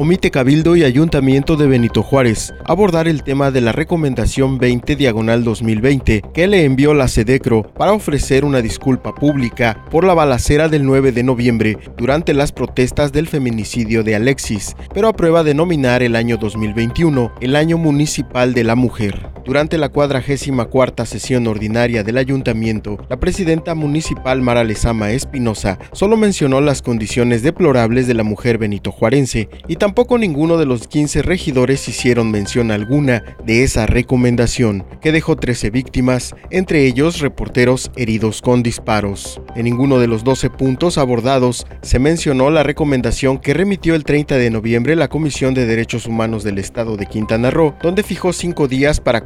omite Cabildo y Ayuntamiento de Benito Juárez abordar el tema de la recomendación 20 diagonal 2020 que le envió la SEDECRO para ofrecer una disculpa pública por la balacera del 9 de noviembre durante las protestas del feminicidio de Alexis, pero aprueba denominar el año 2021 el año municipal de la mujer. Durante la cuadragésima cuarta sesión ordinaria del ayuntamiento, la presidenta municipal Mara Lezama Espinosa solo mencionó las condiciones deplorables de la mujer benito juarense y tampoco ninguno de los 15 regidores hicieron mención alguna de esa recomendación, que dejó 13 víctimas, entre ellos reporteros heridos con disparos. En ninguno de los 12 puntos abordados se mencionó la recomendación que remitió el 30 de noviembre la Comisión de Derechos Humanos del Estado de Quintana Roo, donde fijó cinco días para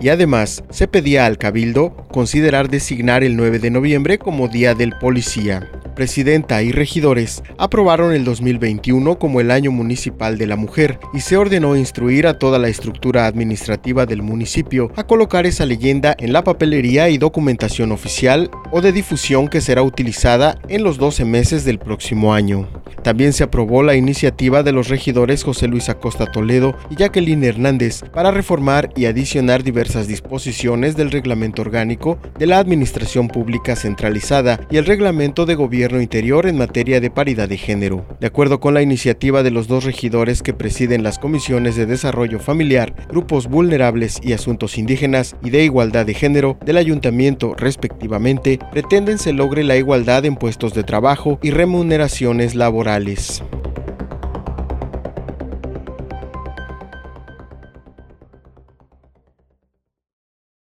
y además se pedía al Cabildo considerar designar el 9 de noviembre como Día del Policía. Presidenta y regidores aprobaron el 2021 como el año municipal de la mujer y se ordenó instruir a toda la estructura administrativa del municipio a colocar esa leyenda en la papelería y documentación oficial o de difusión que será utilizada en los 12 meses del próximo año. También se aprobó la iniciativa de los regidores José Luis Acosta Toledo y Jacqueline Hernández para reformar y adicionar diversas disposiciones del reglamento orgánico de la Administración Pública Centralizada y el reglamento de gobierno interior en materia de paridad de género. De acuerdo con la iniciativa de los dos regidores que presiden las comisiones de desarrollo familiar, grupos vulnerables y asuntos indígenas y de igualdad de género del ayuntamiento respectivamente, pretenden se logre la igualdad en puestos de trabajo y remuneraciones laborales.